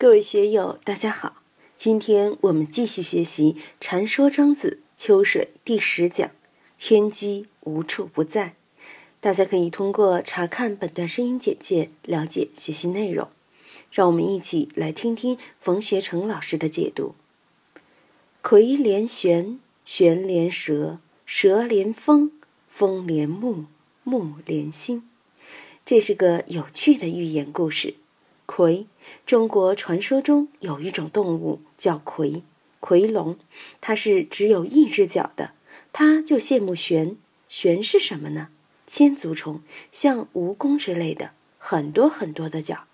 各位学友，大家好！今天我们继续学习《禅说庄子·秋水》第十讲“天机无处不在”。大家可以通过查看本段声音简介了解学习内容。让我们一起来听听冯学成老师的解读：“葵连玄，玄连蛇，蛇连风，风连木，木连心。”这是个有趣的寓言故事。葵，中国传说中有一种动物叫葵，葵龙，它是只有一只脚的。它就羡慕玄，玄是什么呢？千足虫，像蜈蚣之类的，很多很多的脚。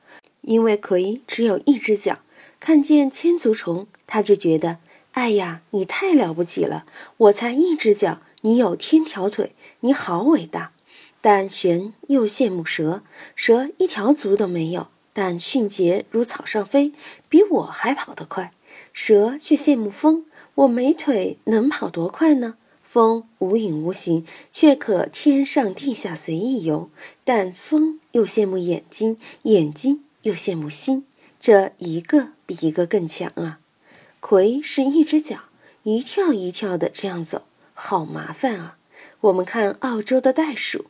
因为葵只有一只脚，看见千足虫，他就觉得，哎呀，你太了不起了！我才一只脚，你有千条腿，你好伟大。但玄又羡慕蛇，蛇一条足都没有。但迅捷如草上飞，比我还跑得快。蛇却羡慕风，我没腿能跑多快呢？风无影无形，却可天上地下随意游。但风又羡慕眼睛，眼睛又羡慕心，这一个比一个更强啊！葵是一只脚，一跳一跳的这样走，好麻烦啊！我们看澳洲的袋鼠。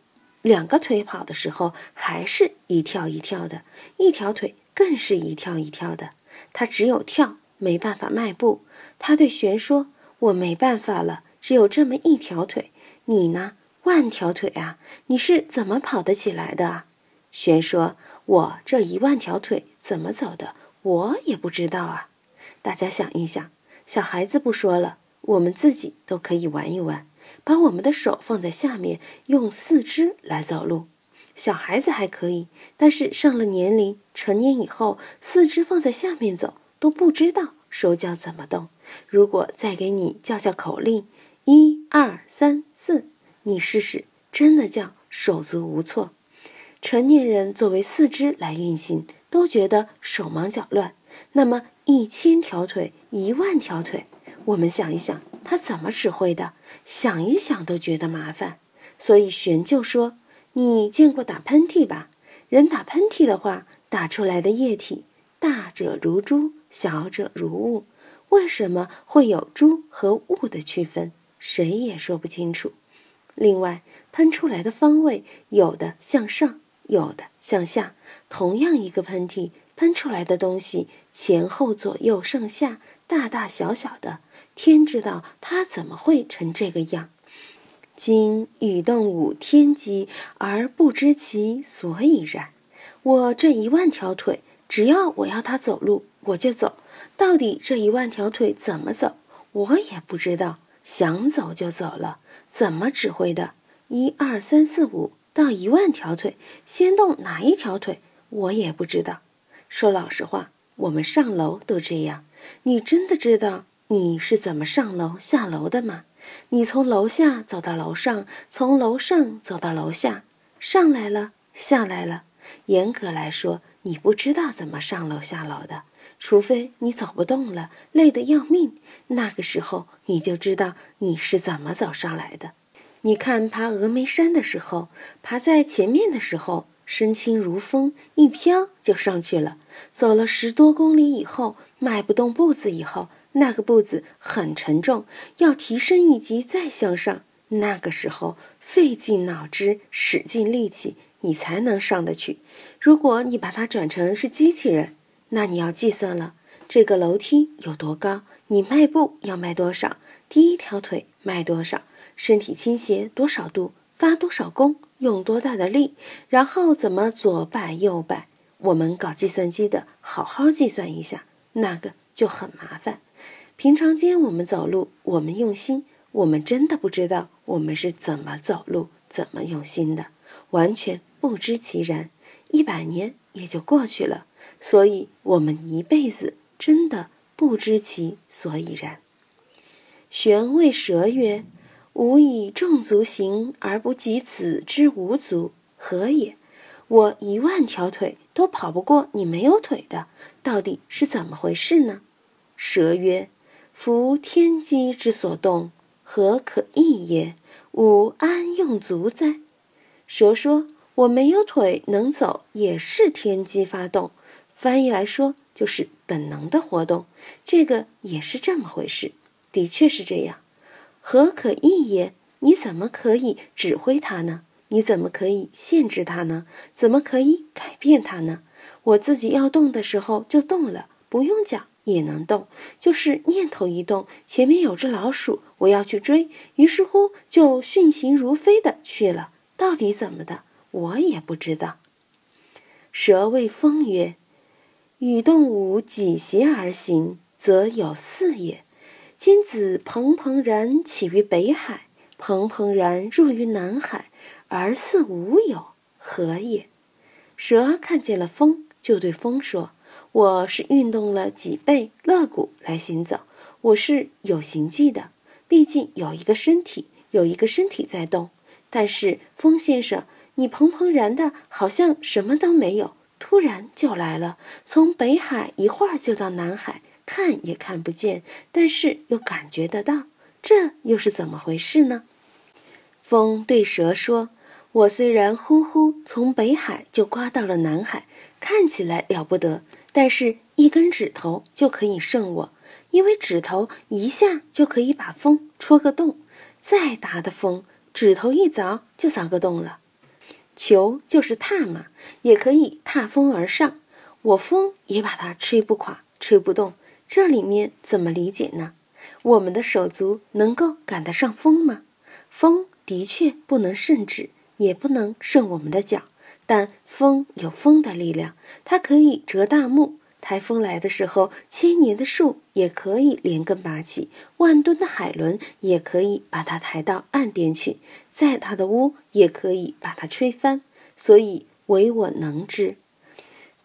两个腿跑的时候，还是一跳一跳的；一条腿更是一跳一跳的。它只有跳，没办法迈步。他对玄说：“我没办法了，只有这么一条腿。你呢？万条腿啊！你是怎么跑得起来的啊？”玄说：“我这一万条腿怎么走的，我也不知道啊。”大家想一想，小孩子不说了，我们自己都可以玩一玩。把我们的手放在下面，用四肢来走路。小孩子还可以，但是上了年龄，成年以后，四肢放在下面走都不知道手脚怎么动。如果再给你叫叫口令，一二三四，你试试，真的叫手足无措。成年人作为四肢来运行，都觉得手忙脚乱。那么一千条腿，一万条腿，我们想一想。他怎么指挥的？想一想都觉得麻烦，所以玄就说：“你见过打喷嚏吧？人打喷嚏的话，打出来的液体大者如珠，小者如雾。为什么会有珠和雾的区分？谁也说不清楚。另外，喷出来的方位有的向上，有的向下。同样一个喷嚏，喷出来的东西前后左右上下，大大小小的。”天知道他怎么会成这个样。今与动物天机而不知其所以然。我这一万条腿，只要我要它走路，我就走。到底这一万条腿怎么走，我也不知道。想走就走了，怎么指挥的？一二三四五到一万条腿，先动哪一条腿，我也不知道。说老实话，我们上楼都这样。你真的知道？你是怎么上楼下楼的吗？你从楼下走到楼上，从楼上走到楼下，上来了，下来了。严格来说，你不知道怎么上楼下楼的，除非你走不动了，累得要命，那个时候你就知道你是怎么走上来的。你看爬峨眉山的时候，爬在前面的时候，身轻如风，一飘就上去了。走了十多公里以后，迈不动步子以后。那个步子很沉重，要提升一级再向上，那个时候费尽脑汁，使尽力气，你才能上得去。如果你把它转成是机器人，那你要计算了，这个楼梯有多高，你迈步要迈多少，第一条腿迈多少，身体倾斜多少度，发多少功，用多大的力，然后怎么左摆右摆。我们搞计算机的，好好计算一下，那个就很麻烦。平常间我们走路，我们用心，我们真的不知道我们是怎么走路、怎么用心的，完全不知其然。一百年也就过去了，所以我们一辈子真的不知其所以然。玄谓蛇曰：“吾以众足行而不及子之无足，何也？我一万条腿都跑不过你没有腿的，到底是怎么回事呢？”蛇曰。夫天机之所动，何可易也？吾安用足哉？蛇说：“我没有腿能走，也是天机发动。翻译来说，就是本能的活动，这个也是这么回事，的确是这样。何可易也？你怎么可以指挥它呢？你怎么可以限制它呢？怎么可以改变它呢？我自己要动的时候就动了，不用讲也能动，就是念头一动，前面有只老鼠，我要去追，于是乎就迅行如飞的去了。到底怎么的，我也不知道。蛇谓风曰：“与动物几斜而行，则有四也。今子蓬蓬然起于北海，蓬蓬然入于南海，而似无有，何也？”蛇看见了风。就对风说：“我是运动了脊背、肋骨来行走，我是有形迹的。毕竟有一个身体，有一个身体在动。但是风先生，你蓬蓬然的，好像什么都没有，突然就来了，从北海一会儿就到南海，看也看不见，但是又感觉得到，这又是怎么回事呢？”风对蛇说。我虽然呼呼从北海就刮到了南海，看起来了不得，但是一根指头就可以胜我，因为指头一下就可以把风戳个洞，再大的风，指头一凿就凿个洞了。球就是踏嘛，也可以踏风而上，我风也把它吹不垮，吹不动。这里面怎么理解呢？我们的手足能够赶得上风吗？风的确不能胜指。也不能胜我们的脚，但风有风的力量，它可以折大木。台风来的时候，千年的树也可以连根拔起，万吨的海轮也可以把它抬到岸边去，再大的屋也可以把它吹翻。所以唯我能之，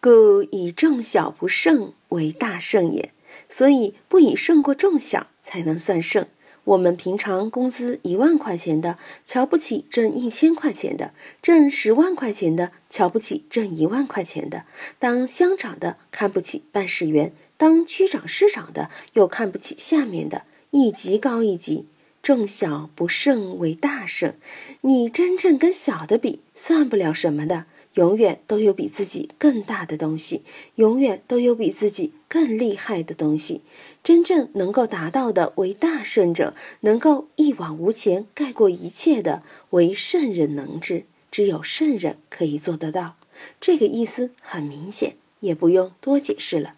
故以众小不胜为大胜也。所以不以胜过众小，才能算胜。我们平常工资一万块钱的，瞧不起挣一千块钱的；挣十万块钱的，瞧不起挣一万块钱的。当乡长的看不起办事员，当区长、市长的又看不起下面的，一级高一级。众小不胜为大胜，你真正跟小的比，算不了什么的。永远都有比自己更大的东西，永远都有比自己更厉害的东西。真正能够达到的为大圣者，能够一往无前、盖过一切的为圣人能治。只有圣人可以做得到。这个意思很明显，也不用多解释了。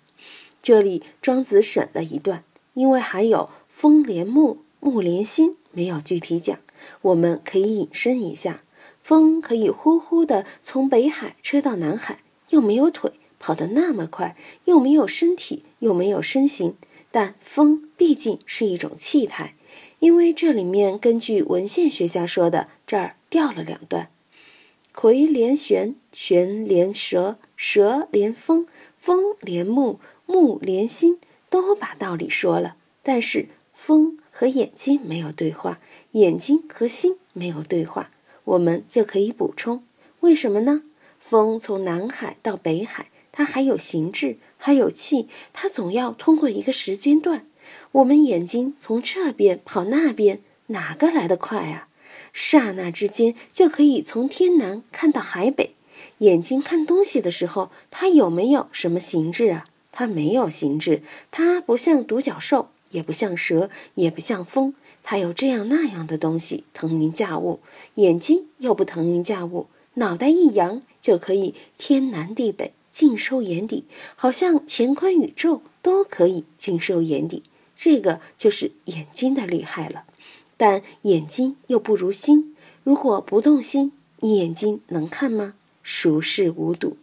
这里庄子省了一段，因为还有风连木，木连心，没有具体讲。我们可以引申一下。风可以呼呼地从北海吹到南海，又没有腿跑得那么快，又没有身体，又没有身形。但风毕竟是一种气态，因为这里面根据文献学家说的，这儿掉了两段：葵连玄，玄连蛇，蛇连风，风连木，木连心，都把道理说了。但是风和眼睛没有对话，眼睛和心没有对话。我们就可以补充，为什么呢？风从南海到北海，它还有形质，还有气，它总要通过一个时间段。我们眼睛从这边跑那边，哪个来得快啊？刹那之间就可以从天南看到海北。眼睛看东西的时候，它有没有什么形质啊？它没有形质，它不像独角兽，也不像蛇，也不像风。他有这样那样的东西腾云驾雾，眼睛又不腾云驾雾，脑袋一扬就可以天南地北尽收眼底，好像乾坤宇宙都可以尽收眼底。这个就是眼睛的厉害了。但眼睛又不如心，如果不动心，你眼睛能看吗？熟视无睹。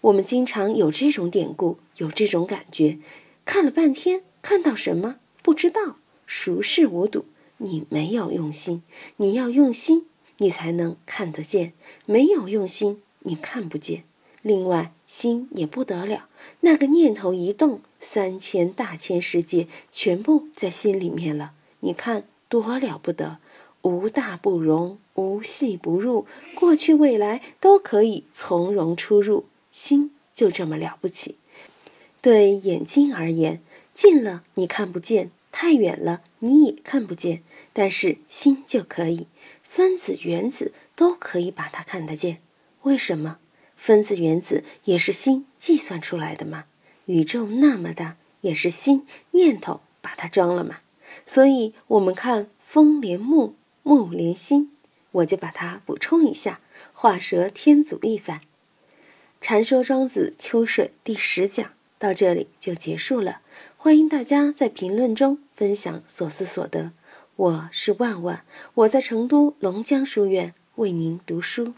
我们经常有这种典故，有这种感觉，看了半天，看到什么不知道，熟视无睹。你没有用心，你要用心，你才能看得见。没有用心，你看不见。另外，心也不得了，那个念头一动，三千大千世界全部在心里面了。你看多了不得，无大不容，无细不入，过去未来都可以从容出入。心就这么了不起。对眼睛而言，近了你看不见。太远了，你也看不见，但是心就可以，分子、原子都可以把它看得见。为什么？分子、原子也是心计算出来的嘛？宇宙那么大，也是心念头把它装了嘛。所以，我们看风连木，木连心，我就把它补充一下，画蛇添足一番。禅说庄子秋水第十讲到这里就结束了。欢迎大家在评论中分享所思所得。我是万万，我在成都龙江书院为您读书。